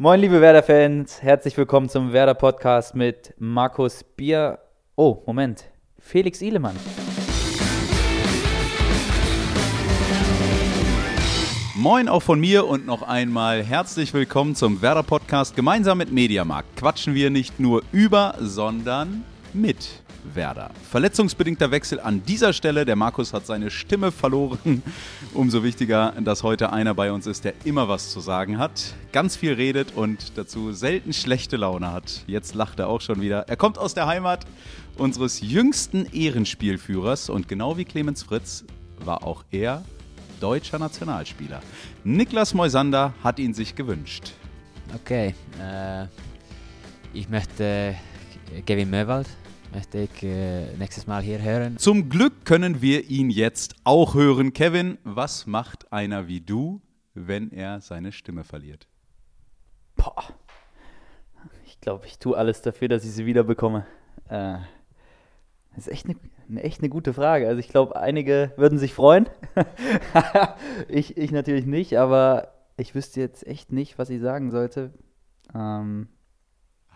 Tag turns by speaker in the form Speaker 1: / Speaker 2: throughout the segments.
Speaker 1: Moin, liebe Werder-Fans, herzlich willkommen zum Werder-Podcast mit Markus Bier. Oh, Moment. Felix Ihlemann.
Speaker 2: Moin auch von mir und noch einmal herzlich willkommen zum Werder Podcast. Gemeinsam mit Mediamarkt quatschen wir nicht nur über, sondern mit Werder. Verletzungsbedingter Wechsel an dieser Stelle. Der Markus hat seine Stimme verloren. Umso wichtiger, dass heute einer bei uns ist, der immer was zu sagen hat, ganz viel redet und dazu selten schlechte Laune hat. Jetzt lacht er auch schon wieder. Er kommt aus der Heimat unseres jüngsten Ehrenspielführers und genau wie Clemens Fritz war auch er deutscher Nationalspieler. Niklas Moisander hat ihn sich gewünscht.
Speaker 3: Okay, äh, ich möchte Kevin Möwald möchte ich äh, nächstes Mal hier hören.
Speaker 2: Zum Glück können wir ihn jetzt auch hören. Kevin, was macht einer wie du, wenn er seine Stimme verliert?
Speaker 1: Boah. Ich glaube, ich tue alles dafür, dass ich sie wieder bekomme. Äh, das ist echt eine, eine, echt eine gute Frage. Also ich glaube, einige würden sich freuen. ich, ich natürlich nicht, aber ich wüsste jetzt echt nicht, was ich sagen sollte. Ähm,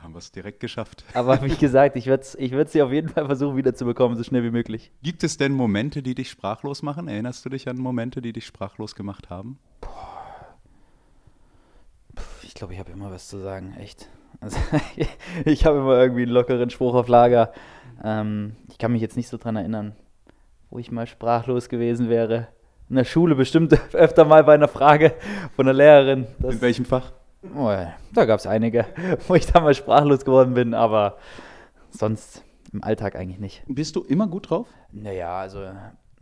Speaker 2: haben wir es direkt geschafft.
Speaker 1: Aber wie gesagt, ich würde ich sie auf jeden Fall versuchen, wiederzubekommen, so schnell wie möglich.
Speaker 2: Gibt es denn Momente, die dich sprachlos machen? Erinnerst du dich an Momente, die dich sprachlos gemacht haben?
Speaker 1: Boah. Ich glaube, ich habe immer was zu sagen, echt. Also, ich habe immer irgendwie einen lockeren Spruch auf Lager. Ähm, ich kann mich jetzt nicht so dran erinnern, wo ich mal sprachlos gewesen wäre. In der Schule bestimmt öfter mal bei einer Frage von der Lehrerin.
Speaker 2: In welchem Fach?
Speaker 1: Oh, da gab es einige, wo ich damals sprachlos geworden bin, aber sonst im Alltag eigentlich nicht.
Speaker 2: Bist du immer gut drauf?
Speaker 1: Naja, also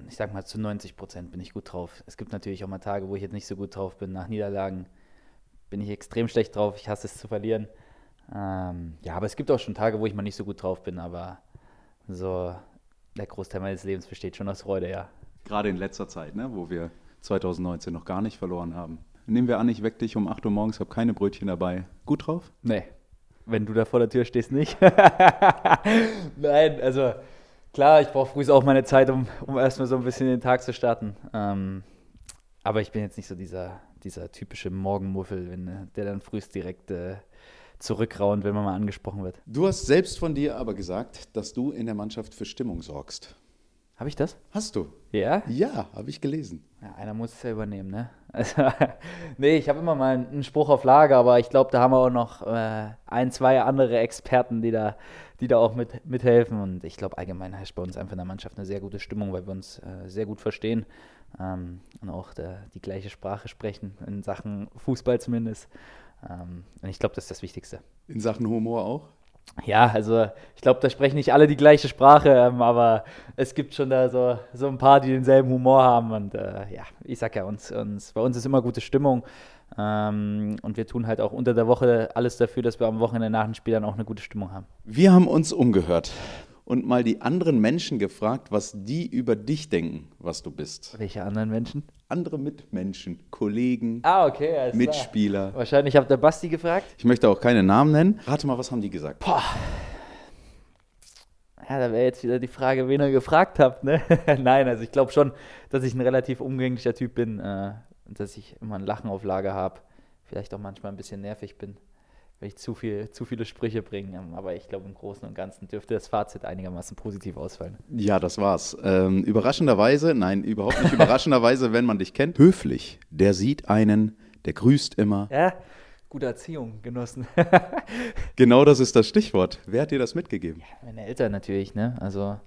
Speaker 1: ich sag mal, zu 90 Prozent bin ich gut drauf. Es gibt natürlich auch mal Tage, wo ich jetzt nicht so gut drauf bin. Nach Niederlagen bin ich extrem schlecht drauf. Ich hasse es zu verlieren. Ähm, ja, aber es gibt auch schon Tage, wo ich mal nicht so gut drauf bin, aber so der Großteil meines Lebens besteht schon aus Freude, ja.
Speaker 2: Gerade in letzter Zeit, ne, wo wir 2019 noch gar nicht verloren haben. Nehmen wir an, ich weck dich um 8 Uhr morgens, habe keine Brötchen dabei. Gut drauf?
Speaker 1: Nee. Wenn du da vor der Tür stehst, nicht. Nein, also klar, ich brauche früh auch meine Zeit, um, um erstmal so ein bisschen den Tag zu starten. Ähm, aber ich bin jetzt nicht so dieser, dieser typische Morgenmuffel, wenn, äh, der dann frühst direkt äh, zurückraunt, wenn man mal angesprochen wird.
Speaker 2: Du hast selbst von dir aber gesagt, dass du in der Mannschaft für Stimmung sorgst.
Speaker 1: Habe ich das?
Speaker 2: Hast du?
Speaker 1: Ja?
Speaker 2: Ja, habe ich gelesen.
Speaker 1: Ja, einer muss es ja übernehmen, ne? Also, nee, ich habe immer mal einen Spruch auf Lager, aber ich glaube, da haben wir auch noch äh, ein, zwei andere Experten, die da, die da auch mit, mithelfen. Und ich glaube, allgemein herrscht bei uns einfach in der Mannschaft eine sehr gute Stimmung, weil wir uns äh, sehr gut verstehen ähm, und auch der, die gleiche Sprache sprechen, in Sachen Fußball zumindest. Ähm, und ich glaube, das ist das Wichtigste.
Speaker 2: In Sachen Humor auch?
Speaker 1: Ja, also ich glaube, da sprechen nicht alle die gleiche Sprache, ähm, aber es gibt schon da so, so ein paar, die denselben Humor haben. Und äh, ja, ich sag ja, uns, uns, bei uns ist immer gute Stimmung. Ähm, und wir tun halt auch unter der Woche alles dafür, dass wir am Wochenende nach den Spielern auch eine gute Stimmung haben.
Speaker 2: Wir haben uns umgehört und mal die anderen Menschen gefragt, was die über dich denken, was du bist.
Speaker 1: Welche anderen Menschen?
Speaker 2: Andere Mitmenschen, Kollegen,
Speaker 1: ah, okay,
Speaker 2: Mitspieler.
Speaker 1: Klar. Wahrscheinlich habt ihr Basti gefragt.
Speaker 2: Ich möchte auch keine Namen nennen. Rate mal, was haben die gesagt?
Speaker 1: Boah. Ja, da wäre jetzt wieder die Frage, wen ihr gefragt habt. Ne? Nein, also ich glaube schon, dass ich ein relativ umgänglicher Typ bin äh, und dass ich immer ein Lachen auf Lager habe. Vielleicht auch manchmal ein bisschen nervig bin wenn ich zu, viel, zu viele Sprüche bringe. Aber ich glaube, im Großen und Ganzen dürfte das Fazit einigermaßen positiv ausfallen.
Speaker 2: Ja, das war's. Ähm, überraschenderweise, nein, überhaupt nicht überraschenderweise, wenn man dich kennt, höflich. Der sieht einen, der grüßt immer.
Speaker 1: Ja, gute Erziehung genossen.
Speaker 2: genau das ist das Stichwort. Wer hat dir das mitgegeben?
Speaker 1: Ja, meine Eltern natürlich, ne? Also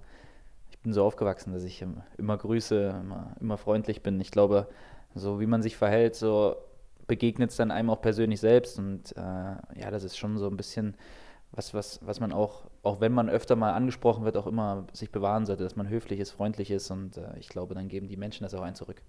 Speaker 1: ich bin so aufgewachsen, dass ich immer grüße, immer, immer freundlich bin. Ich glaube, so wie man sich verhält, so begegnet es dann einem auch persönlich selbst. Und äh, ja, das ist schon so ein bisschen was, was, was man auch, auch wenn man öfter mal angesprochen wird, auch immer sich bewahren sollte, dass man höflich ist, freundlich ist. Und äh, ich glaube, dann geben die Menschen das auch ein zurück.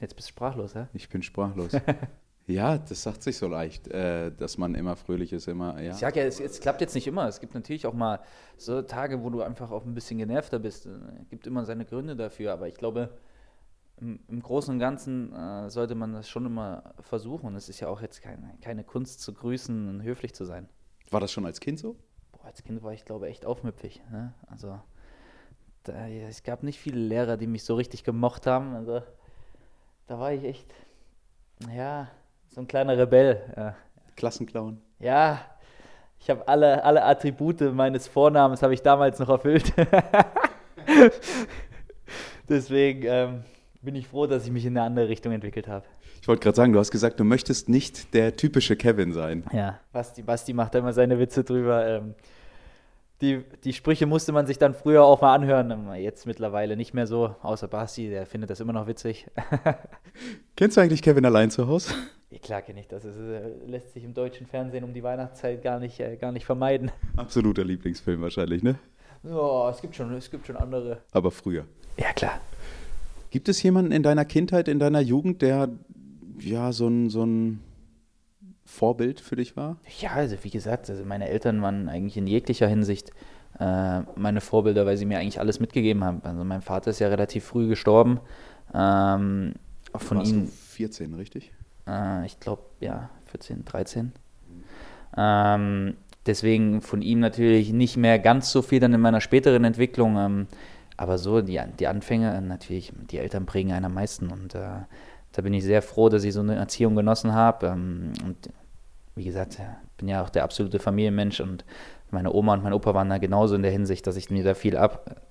Speaker 1: Jetzt bist du sprachlos, hä?
Speaker 2: Ich bin sprachlos. ja, das sagt sich so leicht, äh, dass man immer fröhlich ist, immer, ja.
Speaker 1: Ich sag ja, es, es, klappt jetzt nicht immer. Es gibt natürlich auch mal so Tage, wo du einfach auch ein bisschen genervter bist. Es gibt immer seine Gründe dafür, aber ich glaube, im, im Großen und Ganzen äh, sollte man das schon immer versuchen. Es ist ja auch jetzt keine, keine Kunst zu grüßen und höflich zu sein.
Speaker 2: War das schon als Kind so?
Speaker 1: Boah, als Kind war ich, glaube ich, echt aufmüpfig. Ne? Also, da, es gab nicht viele Lehrer, die mich so richtig gemocht haben. Also, da war ich echt, ja, so ein kleiner Rebell. Ja.
Speaker 2: Klassenclown?
Speaker 1: Ja, ich habe alle, alle Attribute meines Vornamens habe ich damals noch erfüllt. Deswegen ähm, bin ich froh, dass ich mich in eine andere Richtung entwickelt habe.
Speaker 2: Ich wollte gerade sagen, du hast gesagt, du möchtest nicht der typische Kevin sein.
Speaker 1: Ja, Basti, Basti macht da immer seine Witze drüber. Ähm, die, die Sprüche musste man sich dann früher auch mal anhören. Ähm, Jetzt mittlerweile nicht mehr so, außer Basti, der findet das immer noch witzig.
Speaker 2: Kennst du eigentlich Kevin allein zu Hause?
Speaker 1: ja, klar kenne ich das. Es äh, lässt sich im deutschen Fernsehen um die Weihnachtszeit gar nicht, äh, gar nicht vermeiden.
Speaker 2: Absoluter Lieblingsfilm wahrscheinlich, ne?
Speaker 1: Ja, es gibt schon, es gibt schon andere.
Speaker 2: Aber früher.
Speaker 1: Ja, klar.
Speaker 2: Gibt es jemanden in deiner Kindheit, in deiner Jugend, der ja so ein, so ein Vorbild für dich war?
Speaker 1: Ja, also wie gesagt, also meine Eltern waren eigentlich in jeglicher Hinsicht äh, meine Vorbilder, weil sie mir eigentlich alles mitgegeben haben. Also mein Vater ist ja relativ früh gestorben. Ähm, von
Speaker 2: Warst du 14, richtig?
Speaker 1: äh, ich glaube, ja, 14, 13. Ähm, deswegen von ihm natürlich nicht mehr ganz so viel dann in meiner späteren Entwicklung. Ähm, aber so, die, die Anfänge, natürlich, die Eltern prägen einen am meisten. Und äh, da bin ich sehr froh, dass ich so eine Erziehung genossen habe. Ähm, und wie gesagt, ich bin ja auch der absolute Familienmensch und meine Oma und mein Opa waren da genauso in der Hinsicht, dass ich mir da viel ab.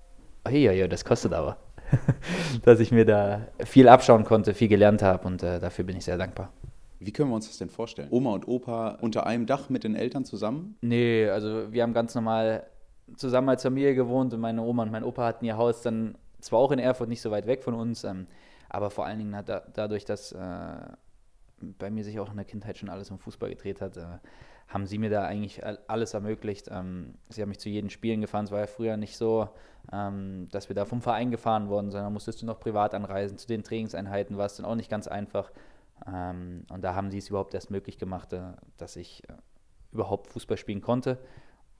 Speaker 1: Hey, ja, ja, das kostet aber. dass ich mir da viel abschauen konnte, viel gelernt habe und äh, dafür bin ich sehr dankbar.
Speaker 2: Wie können wir uns das denn vorstellen? Oma und Opa unter einem Dach mit den Eltern zusammen?
Speaker 1: Nee, also wir haben ganz normal zusammen als Familie gewohnt und meine Oma und mein Opa hatten ihr Haus dann zwar auch in Erfurt, nicht so weit weg von uns, ähm, aber vor allen Dingen hat da, dadurch, dass äh, bei mir sich auch in der Kindheit schon alles um Fußball gedreht hat, äh, haben sie mir da eigentlich all- alles ermöglicht. Ähm, sie haben mich zu jeden Spielen gefahren. Es war ja früher nicht so, ähm, dass wir da vom Verein gefahren wurden, sondern musstest du noch privat anreisen. Zu den Trainingseinheiten war es dann auch nicht ganz einfach. Ähm, und da haben sie es überhaupt erst möglich gemacht, äh, dass ich äh, überhaupt Fußball spielen konnte.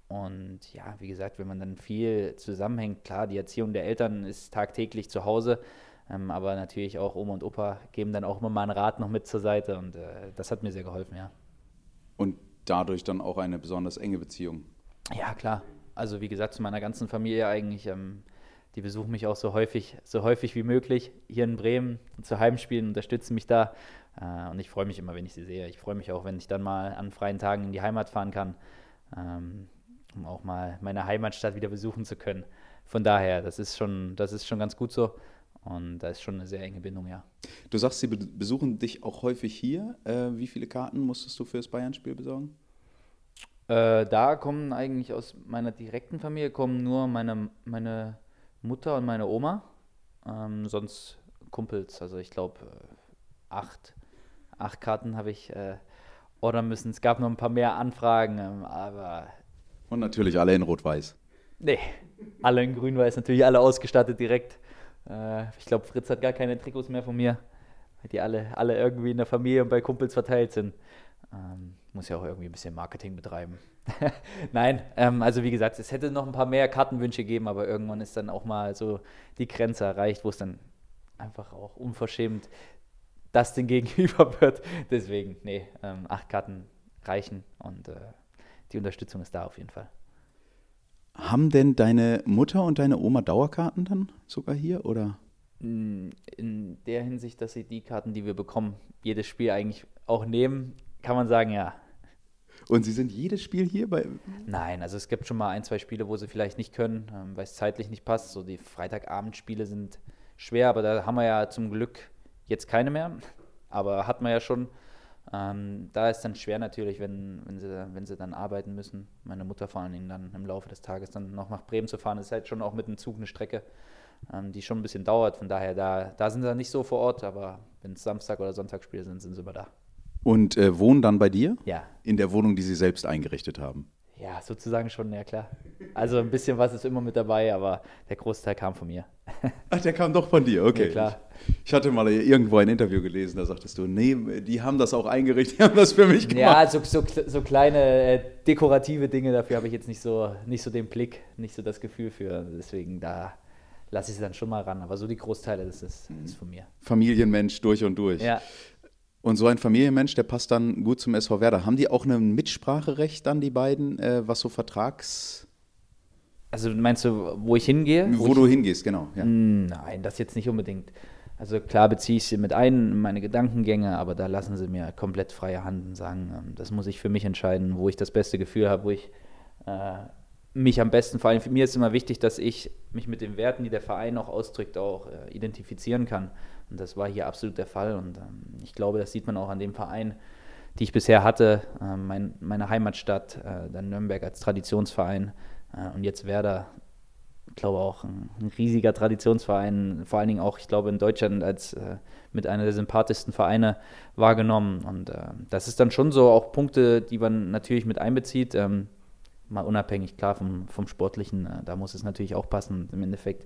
Speaker 1: Und ja, wie gesagt, wenn man dann viel zusammenhängt, klar, die Erziehung der Eltern ist tagtäglich zu Hause, ähm, aber natürlich auch Oma und Opa geben dann auch immer mal einen Rat noch mit zur Seite und äh, das hat mir sehr geholfen, ja.
Speaker 2: Und dadurch dann auch eine besonders enge Beziehung.
Speaker 1: Ja, klar. Also wie gesagt, zu meiner ganzen Familie eigentlich, ähm, die besuchen mich auch so häufig, so häufig wie möglich hier in Bremen zu Heimspielen, unterstützen mich da äh, und ich freue mich immer, wenn ich sie sehe. Ich freue mich auch, wenn ich dann mal an freien Tagen in die Heimat fahren kann, ähm, um auch mal meine Heimatstadt wieder besuchen zu können. Von daher, das ist schon, das ist schon ganz gut so und da ist schon eine sehr enge Bindung, ja.
Speaker 2: Du sagst, sie be besuchen dich auch häufig hier. Äh, wie viele Karten musstest du fürs Bayern-Spiel besorgen?
Speaker 1: Äh, da kommen eigentlich aus meiner direkten Familie kommen nur meine, meine Mutter und meine Oma. Ähm, sonst Kumpels. Also ich glaube, acht, acht Karten habe ich äh, ordern müssen. Es gab noch ein paar mehr Anfragen, ähm, aber
Speaker 2: Und natürlich alle in Rot-Weiß.
Speaker 1: nee, alle in Grün-Weiß, natürlich alle ausgestattet direkt. Äh, ich glaube, Fritz hat gar keine Trikots mehr von mir, weil die alle, alle irgendwie in der Familie und bei Kumpels verteilt sind. Ähm, muss ja auch irgendwie ein bisschen Marketing betreiben. Nein, ähm, also wie gesagt, es hätte noch ein paar mehr Kartenwünsche gegeben, aber irgendwann ist dann auch mal so die Grenze erreicht, wo es dann einfach auch unverschämt das Ding gegenüber wird. Deswegen, nee, ähm, acht Karten reichen und äh, die Unterstützung ist da auf jeden Fall.
Speaker 2: Haben denn deine Mutter und deine Oma Dauerkarten dann sogar hier? Oder?
Speaker 1: Mm, In der Hinsicht, dass sie die Karten, die wir bekommen, jedes Spiel eigentlich auch nehmen, kann man sagen, ja.
Speaker 2: Und sie sind jedes Spiel hier bei.
Speaker 1: Nein, also es gibt schon mal ein, zwei Spiele, wo sie vielleicht nicht können, ähm, weil es zeitlich nicht passt. So die Freitagabendspiele sind schwer, aber da haben wir ja zum Glück jetzt keine mehr. Aber hat man ja schon. Ähm, da ist dann schwer natürlich, wenn, wenn, sie, wenn sie dann arbeiten müssen. Meine Mutter vor allen Dingen dann im Laufe des Tages dann noch nach Bremen zu fahren, ist halt schon auch mit dem Zug eine Strecke, ähm, die schon ein bisschen dauert. Von daher, da, da sind sie dann nicht so vor Ort, aber wenn es Samstag- oder Sonntagsspiele sind, sind sie immer da.
Speaker 2: Und äh, wohnen dann bei dir?
Speaker 1: Ja,
Speaker 2: In der Wohnung, die sie selbst eingerichtet haben.
Speaker 1: Ja, sozusagen schon, ja klar. Also ein bisschen was ist immer mit dabei, aber der Großteil kam von mir.
Speaker 2: Ach, der kam doch von dir, okay.
Speaker 1: Ja, klar.
Speaker 2: Ich hatte mal irgendwo ein Interview gelesen, da sagtest du, nee, die haben das auch eingerichtet, die haben das für mich gemacht.
Speaker 1: Ja, so, so, so kleine äh, dekorative Dinge, dafür habe ich jetzt nicht so, nicht so den Blick, nicht so das Gefühl für. Deswegen da lasse ich sie dann schon mal ran. Aber so die Großteile, das ist, ist von mir.
Speaker 2: Familienmensch durch und durch.
Speaker 1: Ja.
Speaker 2: Und so ein Familienmensch, der passt dann gut zum SV Werder. Haben die auch ein Mitspracherecht dann, die beiden, äh, was so Vertrags...
Speaker 1: Also meinst du, wo ich hingehe?
Speaker 2: Wo
Speaker 1: ich,
Speaker 2: du hingehst, genau. Ja.
Speaker 1: Nein, das jetzt nicht unbedingt. also klar beziehe ich sie mit ein in meine Gedankengänge, aber da lassen sie mir komplett freie Hand und sagen, ähm, das muss ich für mich entscheiden, wo ich das beste Gefühl habe, wo ich äh, mich am besten, vor allem für mich ist immer wichtig, dass ich mich mit den Werten, die der Verein auch ausdrückt, auch äh, identifizieren kann. Und das war hier absolut der Fall. Und ähm, ich glaube, das sieht man auch an dem Verein, die ich bisher hatte. Äh, mein, meine Heimatstadt, äh, dann Nürnberg als Traditionsverein äh, und jetzt Werder. Ich glaube auch ein, ein, riesiger Traditionsverein, vor allen Dingen auch, ich glaube, in Deutschland als äh, mit einer der sympathischsten Vereine wahrgenommen. Und äh, das ist dann schon so auch Punkte, die man natürlich mit einbezieht. Ähm, mal unabhängig, klar, vom, vom Sportlichen, äh, da muss es natürlich auch passen. Im Endeffekt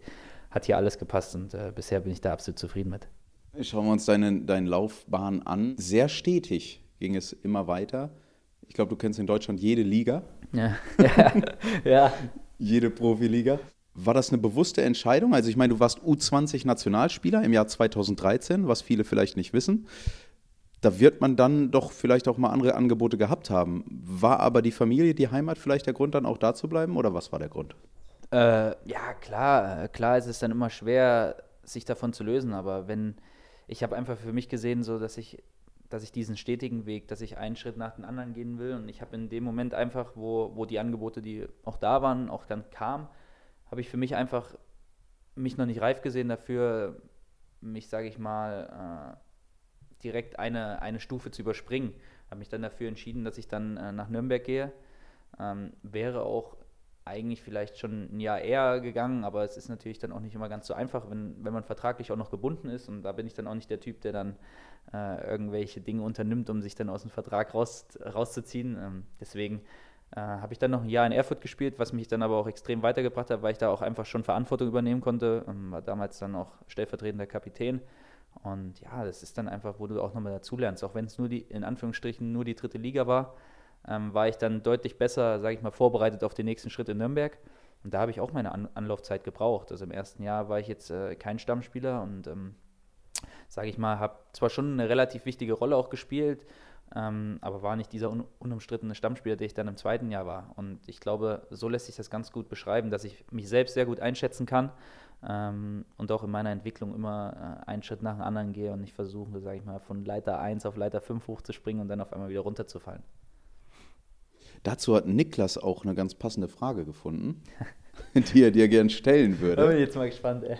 Speaker 1: hat hier alles gepasst und äh, bisher bin ich da absolut zufrieden mit.
Speaker 2: Schauen wir uns deine, deine Laufbahn an. Sehr stetig ging es immer weiter. Ich glaube, du kennst in Deutschland jede Liga.
Speaker 1: Ja, ja. ja.
Speaker 2: Jede Profiliga. War das eine bewusste Entscheidung? Also ich meine, du warst U20-Nationalspieler im Jahr 2013, was viele vielleicht nicht wissen da wird man dann doch vielleicht auch mal andere Angebote gehabt haben. War aber die Familie, die Heimat vielleicht der Grund, dann auch da zu bleiben oder was war der Grund?
Speaker 1: Äh, ja, klar, klar ist es dann immer schwer, sich davon zu lösen, aber wenn, ich habe einfach für mich gesehen, so dass ich, dass ich diesen stetigen Weg, dass ich einen Schritt nach dem anderen gehen will und ich habe in dem Moment einfach, wo, wo die Angebote, die auch da waren, auch dann kamen, habe ich für mich einfach mich noch nicht reif gesehen dafür, mich, sage ich mal, äh, direkt eine, eine Stufe zu überspringen. Habe mich dann dafür entschieden, dass ich dann äh, nach Nürnberg gehe. Ähm, wäre auch eigentlich vielleicht schon ein Jahr eher gegangen, aber es ist natürlich dann auch nicht immer ganz so einfach, wenn, wenn man vertraglich auch noch gebunden ist. Und da bin ich dann auch nicht der Typ, der dann äh, irgendwelche Dinge unternimmt, um sich dann aus dem Vertrag raus, rauszuziehen. Ähm, deswegen äh, habe ich dann noch ein Jahr in Erfurt gespielt, was mich dann aber auch extrem weitergebracht hat, weil ich da auch einfach schon Verantwortung übernehmen konnte. Ähm, war damals dann auch stellvertretender Kapitän. Und ja, das ist dann einfach, wo du auch nochmal dazulernst. Auch wenn es nur die, in Anführungsstrichen, nur die dritte Liga war, ähm, war ich dann deutlich besser, sage ich mal, vorbereitet auf den nächsten Schritt in Nürnberg. Und da habe ich auch meine An Anlaufzeit gebraucht. Also im ersten Jahr war ich jetzt äh, kein Stammspieler und, ähm, sage ich mal, habe zwar schon eine relativ wichtige Rolle auch gespielt, ähm, aber war nicht dieser un unumstrittene Stammspieler, der ich dann im zweiten Jahr war. Und ich glaube, so lässt sich das ganz gut beschreiben, dass ich mich selbst sehr gut einschätzen kann ähm, und auch in meiner Entwicklung immer äh, einen Schritt nach dem anderen gehe und nicht versuche, sage ich mal, von Leiter 1 auf Leiter 5 hochzuspringen und dann auf einmal wieder runterzufallen.
Speaker 2: Dazu hat Niklas auch eine ganz passende Frage gefunden, die er dir gern stellen würde.
Speaker 1: Da bin ich jetzt mal gespannt, ey.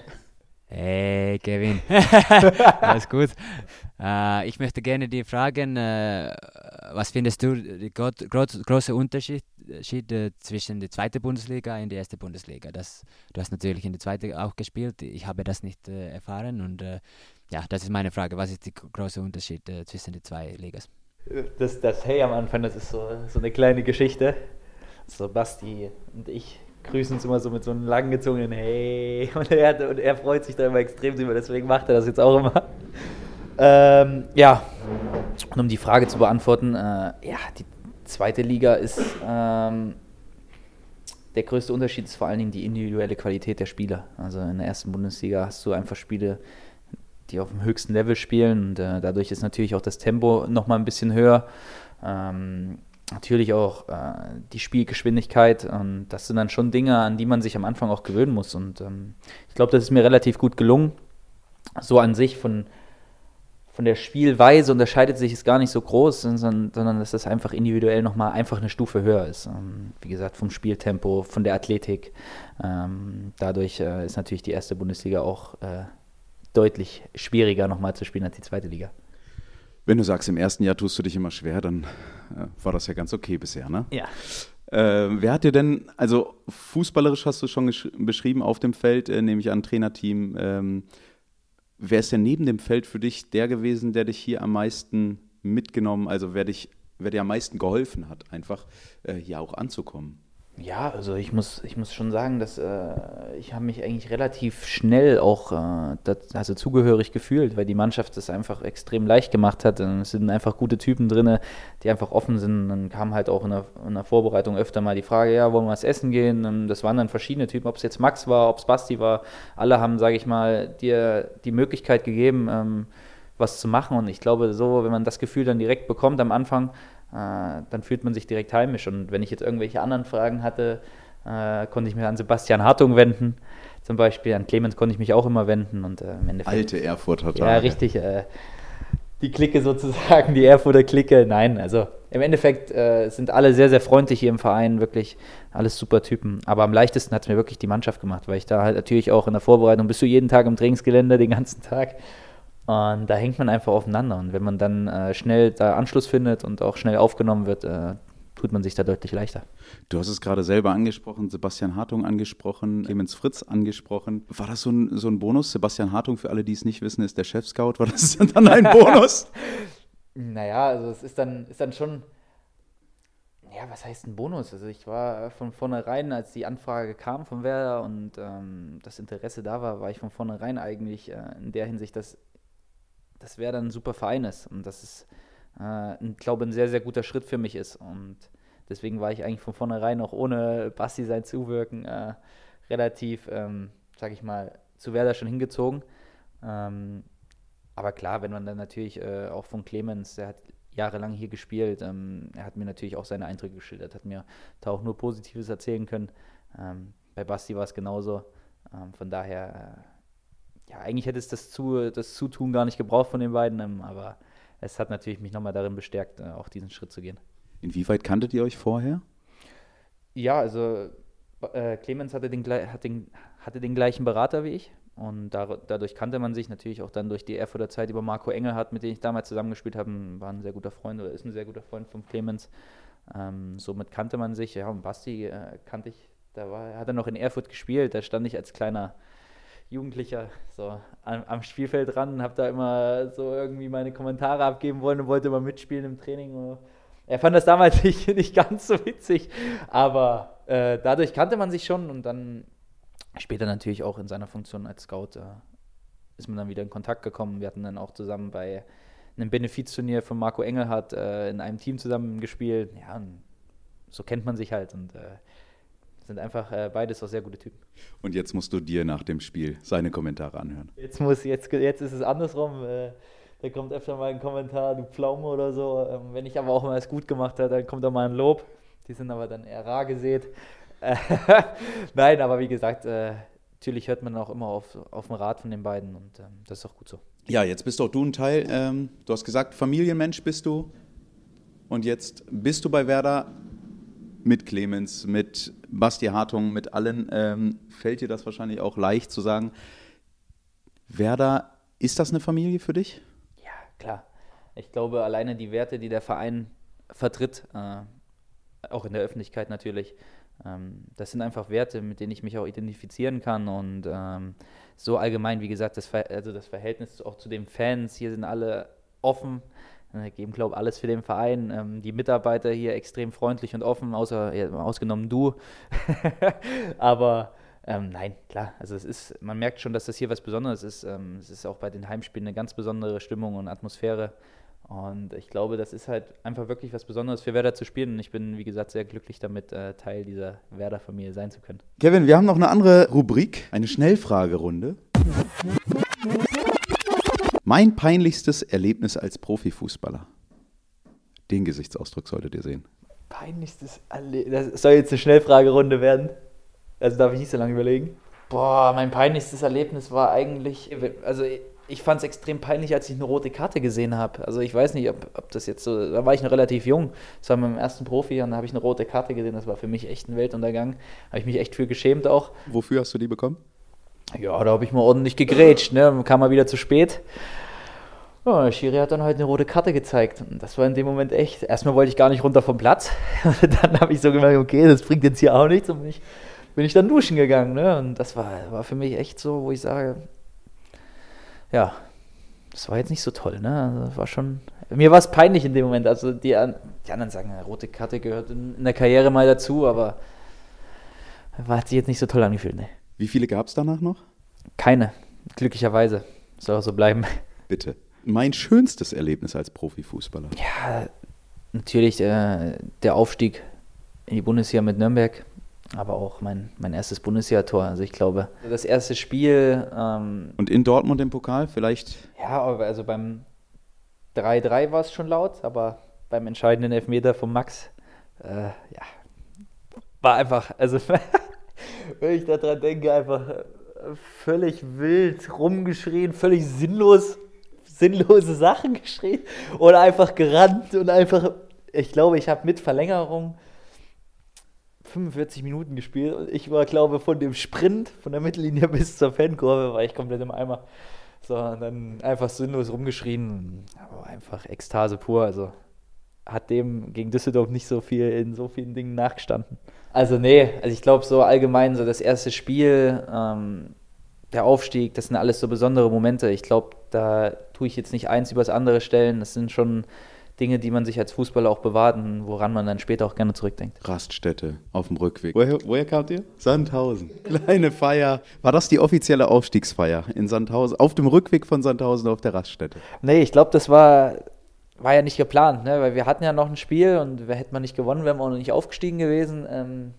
Speaker 3: Hey Kevin, alles gut. Äh, ich möchte gerne dir fragen, äh, was findest du der gro große Unterschied äh, zwischen der zweiten Bundesliga und der ersten Bundesliga? Das, du hast natürlich in der zweiten auch gespielt, ich habe das nicht äh, erfahren und äh, ja, das ist meine Frage. Was ist der große Unterschied äh, zwischen den zwei Ligas?
Speaker 1: Das, das Hey am Anfang, das ist so, so eine kleine Geschichte. So Basti und ich grüßen uns immer so mit so einem langgezogenen Hey. Und er, und er freut sich da immer extrem drüber, deswegen macht er das jetzt auch immer. Ähm, ja, und um die Frage zu beantworten, äh, ja, die zweite Liga ist ähm, der größte Unterschied ist vor allen Dingen die individuelle Qualität der Spieler. Also in der ersten Bundesliga hast du einfach Spiele, die auf dem höchsten Level spielen und äh, dadurch ist natürlich auch das Tempo nochmal ein bisschen höher. Ähm, natürlich auch äh, die Spielgeschwindigkeit und das sind dann schon Dinge, an die man sich am Anfang auch gewöhnen muss und ähm, ich glaube, das ist mir relativ gut gelungen. So an sich von, von der Spielweise unterscheidet sich es gar nicht so groß, sondern, sondern dass das einfach individuell nochmal einfach eine Stufe höher ist. Ähm, wie gesagt, vom Spieltempo, von der Athletik. Ähm, dadurch äh, ist natürlich die erste Bundesliga auch äh, deutlich schwieriger nochmal zu spielen als die zweite Liga.
Speaker 2: Wenn du sagst, im ersten Jahr tust du dich immer schwer, dann äh, war das ja ganz okay bisher, ne?
Speaker 1: Ja.
Speaker 2: Äh, wer hat dir denn, also fußballerisch hast du schon beschrieben auf dem Feld, nehme ich an, Trainerteam. Ähm, wer ist denn neben dem Feld für dich der gewesen, der dich hier am meisten mitgenommen, also wer, dich, wer dir am meisten geholfen hat, einfach äh, hier auch anzukommen?
Speaker 1: Ja, also ich muss, ich muss schon sagen, dass äh, ich habe mich eigentlich relativ schnell auch äh, das, also zugehörig gefühlt, weil die Mannschaft das einfach extrem leicht gemacht hat. Und es sind einfach gute Typen drin, die einfach offen sind. Dann kam halt auch in der, in der, Vorbereitung öfter mal die Frage, ja, wollen wir was essen gehen? Und das waren dann verschiedene Typen, ob es jetzt Max war, ob es Basti war. Alle haben, sage ich mal, dir die Möglichkeit gegeben, ähm, was zu machen. Und ich glaube, so, wenn man das Gefühl dann direkt bekommt am Anfang, dann fühlt man sich direkt heimisch. Und wenn ich jetzt irgendwelche anderen Fragen hatte, äh, konnte ich mich an Sebastian Hartung wenden. Zum Beispiel an Clemens konnte ich mich auch immer wenden. Und, äh, im Endeffekt,
Speaker 2: Alte Erfurter Tage.
Speaker 1: Ja, richtig. Äh, die Clique sozusagen, die Erfurter Clique. Nein, also im Endeffekt äh, sind alle sehr, sehr freundlich hier im Verein, wirklich alles super Typen. Aber am leichtesten hat es mir wirklich die Mannschaft gemacht, weil ich da halt natürlich auch in der Vorbereitung bist du jeden Tag im Trainingsgelände, den ganzen Tag. Und da hängt man einfach aufeinander. Und wenn man dann äh, schnell da Anschluss findet und auch schnell aufgenommen wird, äh, tut man sich da deutlich leichter.
Speaker 2: Du hast es gerade selber angesprochen, Sebastian Hartung angesprochen, Clemens Fritz angesprochen. War das so ein, so ein Bonus? Sebastian Hartung, für alle, die es nicht wissen, ist der Chef-Scout. War das dann ein Bonus?
Speaker 1: naja, also es ist dann, ist dann schon, ja, was heißt ein Bonus? Also ich war von vornherein, als die Anfrage kam von Werder und ähm, das Interesse da war, war ich von vornherein eigentlich äh, in der Hinsicht, dass das Werder ein super ist und dass es äh, ich glaube, ein sehr, sehr guter Schritt für mich ist. Und deswegen war ich eigentlich von vornherein auch ohne Basti sein Zuwirken äh, relativ, ähm, sag ich mal, zu Werder schon hingezogen. Ähm, aber klar, wenn man dann natürlich äh, auch von Clemens, der hat jahrelang hier gespielt, ähm, er hat mir natürlich auch seine Eindrücke geschildert, hat mir da auch nur Positives erzählen können. Ähm, bei Basti war es genauso. Ähm, von daher, äh, ja, eigentlich hätte es das, zu, das Zutun gar nicht gebraucht von den beiden, ähm, aber es hat natürlich mich nochmal darin bestärkt, äh, auch diesen Schritt zu gehen.
Speaker 2: Inwieweit kanntet ihr euch vorher?
Speaker 1: Ja, also äh, Clemens hatte den, hat den, hatte den gleichen Berater wie ich und da, dadurch kannte man sich natürlich auch dann durch die Erfurter Zeit über Marco Engelhardt, mit dem ich damals zusammengespielt habe, war ein sehr guter Freund oder ist ein sehr guter Freund von Clemens. Ähm, somit kannte man sich. Ja, und Basti äh, kannte ich, da war, hat er noch in Erfurt gespielt, da stand ich als kleiner Jugendlicher so am, am Spielfeld ran, habe da immer so irgendwie meine Kommentare abgeben wollen und wollte immer mitspielen im Training. Er fand das damals nicht, nicht ganz so witzig, aber äh, dadurch kannte man sich schon und dann später natürlich auch in seiner Funktion als Scout äh, ist man dann wieder in Kontakt gekommen. Wir hatten dann auch zusammen bei einem Benefizturnier von Marco Engelhardt äh, in einem Team zusammen gespielt. Ja, so kennt man sich halt und äh, sind einfach äh, beides auch sehr gute Typen.
Speaker 2: Und jetzt musst du dir nach dem Spiel seine Kommentare anhören.
Speaker 1: Jetzt, muss, jetzt, jetzt ist es andersrum. Äh, da kommt öfter mal ein Kommentar, du Pflaume oder so. Ähm, wenn ich aber auch mal es gut gemacht habe, dann kommt da mal ein Lob. Die sind aber dann eher rar gesät. Nein, aber wie gesagt, äh, natürlich hört man auch immer auf, auf den Rat von den beiden und ähm, das ist auch gut so.
Speaker 2: Ja, jetzt bist auch du ein Teil. Ähm, du hast gesagt, Familienmensch bist du. Und jetzt bist du bei Werder mit Clemens, mit Basti Hartung, mit allen, ähm, fällt dir das wahrscheinlich auch leicht zu sagen. Werder, ist das eine Familie für dich?
Speaker 1: Ja, klar. Ich glaube, alleine die Werte, die der Verein vertritt, äh, auch in der Öffentlichkeit natürlich, ähm, das sind einfach Werte, mit denen ich mich auch identifizieren kann. Und ähm, so allgemein, wie gesagt, das, Ver also das Verhältnis auch zu den Fans, hier sind alle offen. Geben, glaube ich, alles für den Verein. Ähm, die Mitarbeiter hier extrem freundlich und offen, außer ja, ausgenommen du. Aber ähm, nein, klar, also es ist, man merkt schon, dass das hier was Besonderes ist. Ähm, es ist auch bei den Heimspielen eine ganz besondere Stimmung und Atmosphäre. Und ich glaube, das ist halt einfach wirklich was Besonderes für Werder zu spielen. Und ich bin, wie gesagt, sehr glücklich damit, äh, Teil dieser Werder-Familie sein zu können.
Speaker 2: Kevin, wir haben noch eine andere Rubrik, eine Schnellfragerunde. Mein peinlichstes Erlebnis als Profifußballer. Den Gesichtsausdruck solltet ihr sehen.
Speaker 1: Peinlichstes Erlebnis. Das soll jetzt eine Schnellfragerunde werden. Also darf ich nicht so lange überlegen. Boah, mein peinlichstes Erlebnis war eigentlich. Also ich fand es extrem peinlich, als ich eine rote Karte gesehen habe. Also ich weiß nicht, ob, ob, das jetzt so. Da war ich noch relativ jung. Das war meinem ersten Profi und da habe ich eine rote Karte gesehen. Das war für mich echt ein Weltuntergang. Habe ich mich echt für geschämt auch.
Speaker 2: Wofür hast du die bekommen?
Speaker 1: Ja, da habe ich mal ordentlich gegrätscht, ne? Kam mal wieder zu spät. Ja, der Schiri hat dann halt eine rote Karte gezeigt. Und das war in dem Moment echt. Erstmal wollte ich gar nicht runter vom Platz. dann habe ich so gemerkt, okay, das bringt jetzt hier auch nichts. Und bin ich, bin ich dann duschen gegangen. Ne? Und das war, war für mich echt so, wo ich sage, ja, das war jetzt nicht so toll. Ne? Also war schon, mir war es peinlich in dem Moment. Also die, die anderen sagen, eine rote Karte gehört in, in der Karriere mal dazu, aber hat sich jetzt nicht so toll angefühlt. Ne?
Speaker 2: Wie viele gab es danach noch?
Speaker 1: Keine, glücklicherweise. Soll auch so bleiben.
Speaker 2: Bitte. Mein schönstes Erlebnis als Profifußballer?
Speaker 1: Ja, natürlich äh, der Aufstieg in die Bundesliga mit Nürnberg, aber auch mein, mein erstes Bundesliga-Tor. Also ich glaube, das erste Spiel. Ähm,
Speaker 2: Und in Dortmund im Pokal vielleicht?
Speaker 1: Ja, also beim 3-3 war es schon laut, aber beim entscheidenden Elfmeter von Max, äh, ja, war einfach, also wenn ich daran denke, einfach völlig wild rumgeschrien, völlig sinnlos, sinnlose Sachen geschrien oder einfach gerannt und einfach, ich glaube, ich habe mit Verlängerung 45 Minuten gespielt und ich war, glaube von dem Sprint von der Mittellinie bis zur Fankurve war ich komplett im Eimer. So, und dann einfach sinnlos rumgeschrien, aber einfach Ekstase pur, also hat dem gegen Düsseldorf nicht so viel in so vielen Dingen nachgestanden. Also nee, also ich glaube so allgemein so das erste Spiel, ähm, der Aufstieg, das sind alles so besondere Momente. Ich glaube, da tue ich jetzt nicht eins übers andere stellen. Das sind schon Dinge, die man sich als Fußballer auch bewahrt und woran man dann später auch gerne zurückdenkt.
Speaker 2: Raststätte auf dem Rückweg. Woher, woher kamt ihr? Sandhausen. Kleine Feier. War das die offizielle Aufstiegsfeier in Sandhausen? Auf dem Rückweg von Sandhausen auf der Raststätte?
Speaker 1: Nee, ich glaube, das war, war ja nicht geplant, ne? weil wir hatten ja noch ein Spiel und wer hätte man nicht gewonnen, wären wir auch noch nicht aufgestiegen gewesen. Ähm,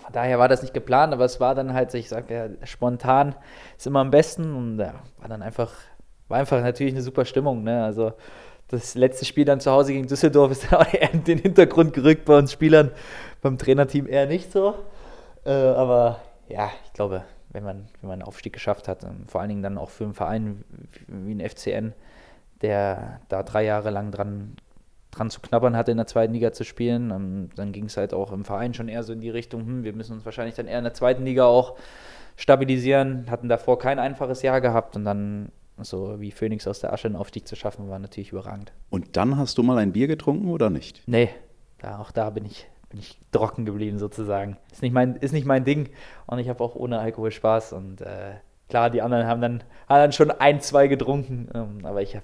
Speaker 1: von daher war das nicht geplant, aber es war dann halt, ich sage ja, spontan ist immer am besten und ja, war dann einfach, war einfach natürlich eine super Stimmung. Ne? Also das letzte Spiel dann zu Hause gegen Düsseldorf ist dann auch eher in den Hintergrund gerückt bei uns Spielern, beim Trainerteam eher nicht so. Äh, aber ja, ich glaube, wenn man, wenn man einen Aufstieg geschafft hat, ähm, vor allen Dingen dann auch für einen Verein wie ein FCN, der da drei Jahre lang dran, dran zu knabbern hatte, in der zweiten Liga zu spielen, ähm, dann ging es halt auch im Verein schon eher so in die Richtung, hm, wir müssen uns wahrscheinlich dann eher in der zweiten Liga auch stabilisieren, hatten davor kein einfaches Jahr gehabt und dann so wie Phoenix aus der Asche einen Aufstieg zu schaffen, war natürlich überragend.
Speaker 2: Und dann hast du mal ein Bier getrunken oder nicht?
Speaker 1: Nee, da, auch da bin ich, bin ich trocken geblieben sozusagen. Ist nicht mein, ist nicht mein Ding und ich habe auch ohne Alkohol Spaß und äh, klar, die anderen haben dann, haben dann schon ein, zwei getrunken, ähm, aber ich, hab,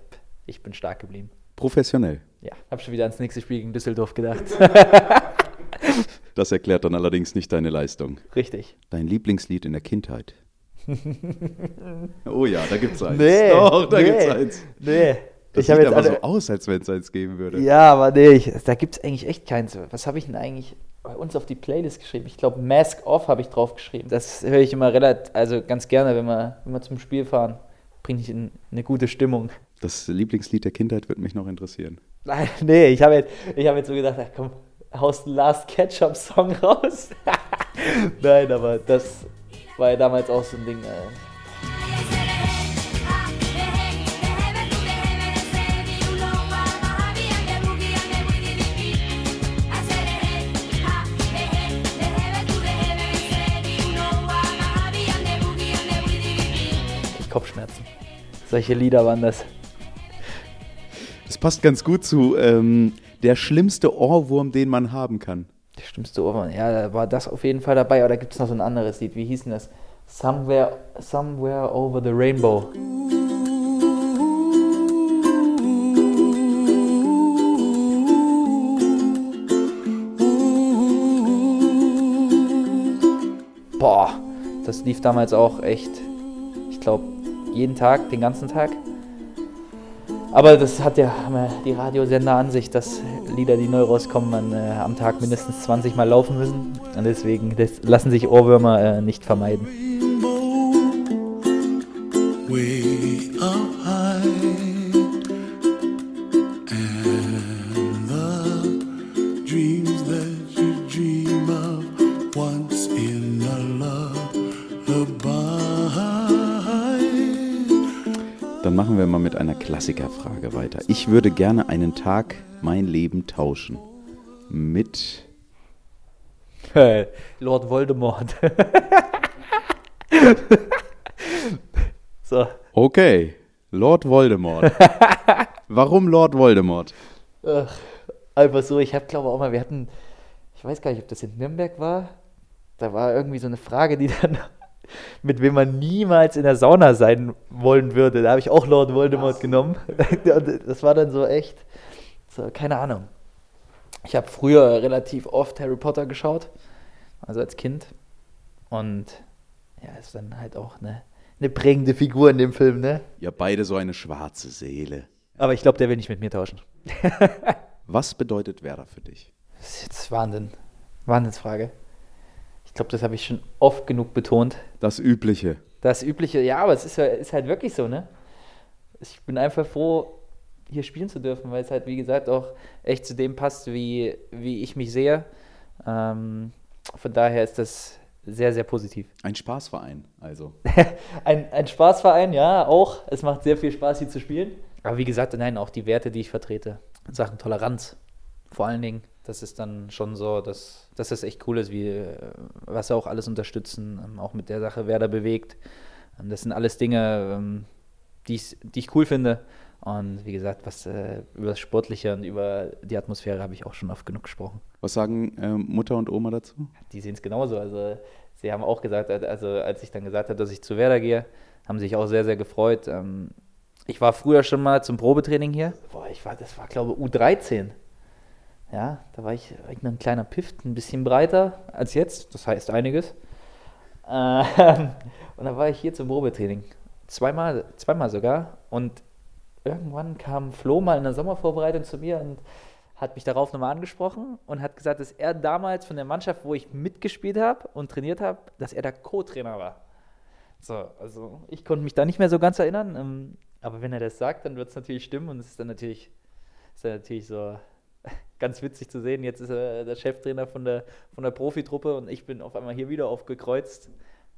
Speaker 1: ich bin stark geblieben.
Speaker 2: Professionell?
Speaker 1: Ja, habe schon wieder ans nächste Spiel gegen Düsseldorf gedacht.
Speaker 2: das erklärt dann allerdings nicht deine Leistung.
Speaker 1: Richtig.
Speaker 2: Dein Lieblingslied in der Kindheit? oh ja, da gibt's eins.
Speaker 1: Nee,
Speaker 2: Doch, da
Speaker 1: nee,
Speaker 2: gibt's eins.
Speaker 1: Nee.
Speaker 2: Das
Speaker 1: ich
Speaker 2: sieht
Speaker 1: jetzt
Speaker 2: aber
Speaker 1: alle,
Speaker 2: so aus, als wenn es eins geben würde.
Speaker 1: Ja, aber nee, ich, da gibt es eigentlich echt keins. Was habe ich denn eigentlich bei uns auf die Playlist geschrieben? Ich glaube, Mask Off habe ich drauf geschrieben. Das höre ich immer relativ, also ganz gerne, wenn wir, wenn wir zum Spiel fahren. Bringe ich in eine gute Stimmung.
Speaker 2: Das Lieblingslied der Kindheit würde mich noch interessieren.
Speaker 1: Nein, nee, ich habe jetzt, hab jetzt so gedacht, ach komm, haust einen Last Ketchup-Song raus. Nein, aber das war ja damals auch so ein Ding. Äh, Kopfschmerzen. Solche Lieder waren das.
Speaker 2: Passt ganz gut zu ähm, der schlimmste Ohrwurm, den man haben kann.
Speaker 1: Der schlimmste Ohrwurm, ja, da war das auf jeden Fall dabei. Oder gibt es noch so ein anderes Lied? Wie hieß denn das? Somewhere, somewhere over the rainbow. Boah, das lief damals auch echt, ich glaube, jeden Tag, den ganzen Tag. Aber das hat ja die Radiosender an sich, dass Lieder, die neu rauskommen, man, äh, am Tag mindestens 20 Mal laufen müssen. Und deswegen lassen sich Ohrwürmer äh, nicht vermeiden.
Speaker 2: Ich würde gerne einen Tag mein Leben tauschen. Mit.
Speaker 1: Lord Voldemort. so.
Speaker 2: Okay, Lord Voldemort. Warum Lord Voldemort?
Speaker 1: Ach, einfach so, ich habe glaube auch mal, wir hatten, ich weiß gar nicht, ob das in Nürnberg war, da war irgendwie so eine Frage, die dann, mit wem man niemals in der Sauna sein wollen würde. Da habe ich auch Lord Voldemort genommen. Das war dann so echt, so, keine Ahnung. Ich habe früher relativ oft Harry Potter geschaut, also als Kind. Und ja, ist dann halt auch eine, eine prägende Figur in dem Film, ne?
Speaker 2: Ja, beide so eine schwarze Seele.
Speaker 1: Aber ich glaube, der will nicht mit mir tauschen.
Speaker 2: Was bedeutet Werder für dich?
Speaker 1: Das ist jetzt Wahnsinn. Wahnsinnsfrage. Ich glaube, das habe ich schon oft genug betont.
Speaker 2: Das Übliche.
Speaker 1: Das Übliche, ja, aber es ist, ist halt wirklich so, ne? Ich bin einfach froh, hier spielen zu dürfen, weil es halt, wie gesagt, auch echt zu dem passt, wie, wie ich mich sehe. Ähm, von daher ist das sehr, sehr positiv.
Speaker 2: Ein Spaßverein, also.
Speaker 1: ein, ein Spaßverein, ja, auch. Es macht sehr viel Spaß, hier zu spielen. Aber wie gesagt, nein, auch die Werte, die ich vertrete. In Sachen Toleranz. Vor allen Dingen, das ist dann schon so, dass, dass das echt cool ist, wie, äh, was sie auch alles unterstützen, ähm, auch mit der Sache, wer da bewegt. Ähm, Das sind alles Dinge, ähm, die ich, die ich cool finde. Und wie gesagt, was äh, über das Sportliche und über die Atmosphäre habe ich auch schon oft genug gesprochen.
Speaker 2: Was sagen ähm, Mutter und Oma dazu?
Speaker 1: Die sehen es genauso. Also sie haben auch gesagt, also als ich dann gesagt habe, dass ich zu Werder gehe, haben sich auch sehr, sehr gefreut. Ähm, ich war früher schon mal zum Probetraining hier. Boah, ich war, das war glaube ich U13. Ja, da war ich, ein kleiner Pift, ein bisschen breiter als jetzt. Das heißt einiges. Ähm, und dann war ich hier zum Probetraining. Zweimal, zweimal sogar. Und irgendwann kam Flo mal in der Sommervorbereitung zu mir und hat mich darauf nochmal angesprochen und hat gesagt, dass er damals von der Mannschaft, wo ich mitgespielt habe und trainiert habe, dass er der Co-Trainer war. So, also ich konnte mich da nicht mehr so ganz erinnern, ähm, aber wenn er das sagt, dann wird es natürlich stimmen und es ist dann natürlich, ist dann natürlich so ganz witzig zu sehen. Jetzt ist er der Cheftrainer von der, von der Profitruppe und ich bin auf einmal hier wieder aufgekreuzt.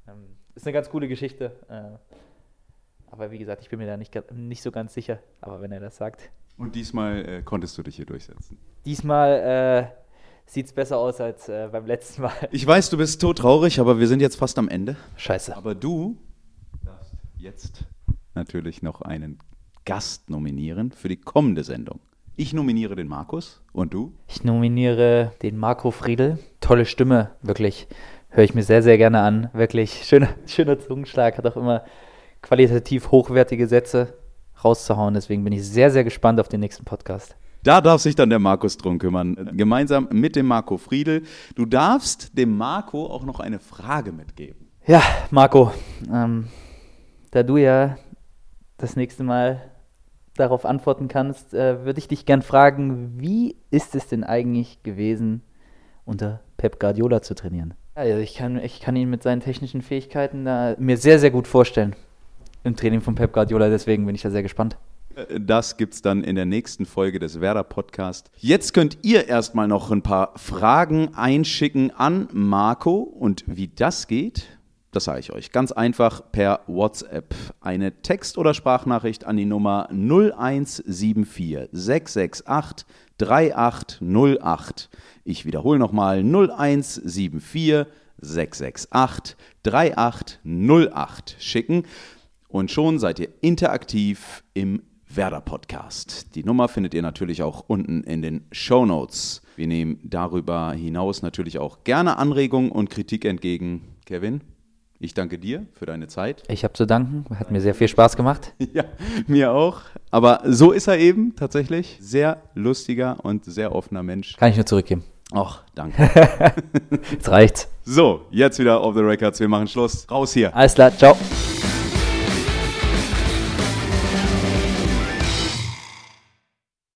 Speaker 1: Ähm, ist eine ganz coole Geschichte. Äh, aber wie gesagt, ich bin mir da nicht, nicht so ganz sicher. Aber wenn er das sagt.
Speaker 2: Und diesmal äh, konntest du dich hier durchsetzen.
Speaker 1: Diesmal äh, sieht es besser aus als äh, beim letzten Mal.
Speaker 2: Ich weiß, du bist todtraurig, aber wir sind jetzt fast am Ende.
Speaker 1: Scheiße.
Speaker 2: Aber du darfst jetzt natürlich noch einen Gast nominieren für die kommende Sendung. Ich nominiere den Markus und du?
Speaker 1: Ich nominiere den Marco Friedl. Tolle Stimme, wirklich. Höre ich mir sehr, sehr gerne an. Wirklich schöner, schöner Zungenschlag, hat auch immer qualitativ hochwertige Sätze rauszuhauen. Deswegen bin ich sehr, sehr gespannt auf den nächsten Podcast.
Speaker 2: Da darf sich dann der Markus drum kümmern, gemeinsam mit dem Marco Friedel. Du darfst dem Marco auch noch eine Frage mitgeben.
Speaker 1: Ja, Marco, ähm, da du ja das nächste Mal darauf antworten kannst, äh, würde ich dich gern fragen, wie ist es denn eigentlich gewesen, unter Pep Guardiola zu trainieren? Ja, also ich, kann, ich kann ihn mit seinen technischen Fähigkeiten da mir sehr, sehr gut vorstellen im Training von Pep Guardiola, deswegen bin ich da sehr gespannt.
Speaker 2: Das gibt's dann in der nächsten Folge des Werder Podcast. Jetzt könnt ihr erstmal noch ein paar Fragen einschicken an Marco und wie das geht, das sage ich euch ganz einfach per WhatsApp. Eine Text- oder Sprachnachricht an die Nummer 0174 668 3808. Ich wiederhole nochmal 0174 668 3808 schicken und schon seid ihr interaktiv im Werder Podcast. Die Nummer findet ihr natürlich auch unten in den Show Notes. Wir nehmen darüber hinaus natürlich auch gerne Anregungen und Kritik entgegen. Kevin, ich danke dir für deine Zeit.
Speaker 1: Ich habe zu danken, hat mir sehr viel Spaß gemacht.
Speaker 2: Ja, mir auch. Aber so ist er eben tatsächlich. Sehr lustiger und sehr offener Mensch.
Speaker 1: Kann ich nur zurückgeben.
Speaker 2: Ach, danke.
Speaker 1: Jetzt reicht's.
Speaker 2: So, jetzt wieder auf the records. Wir machen Schluss. Raus hier.
Speaker 1: Alles klar, ciao.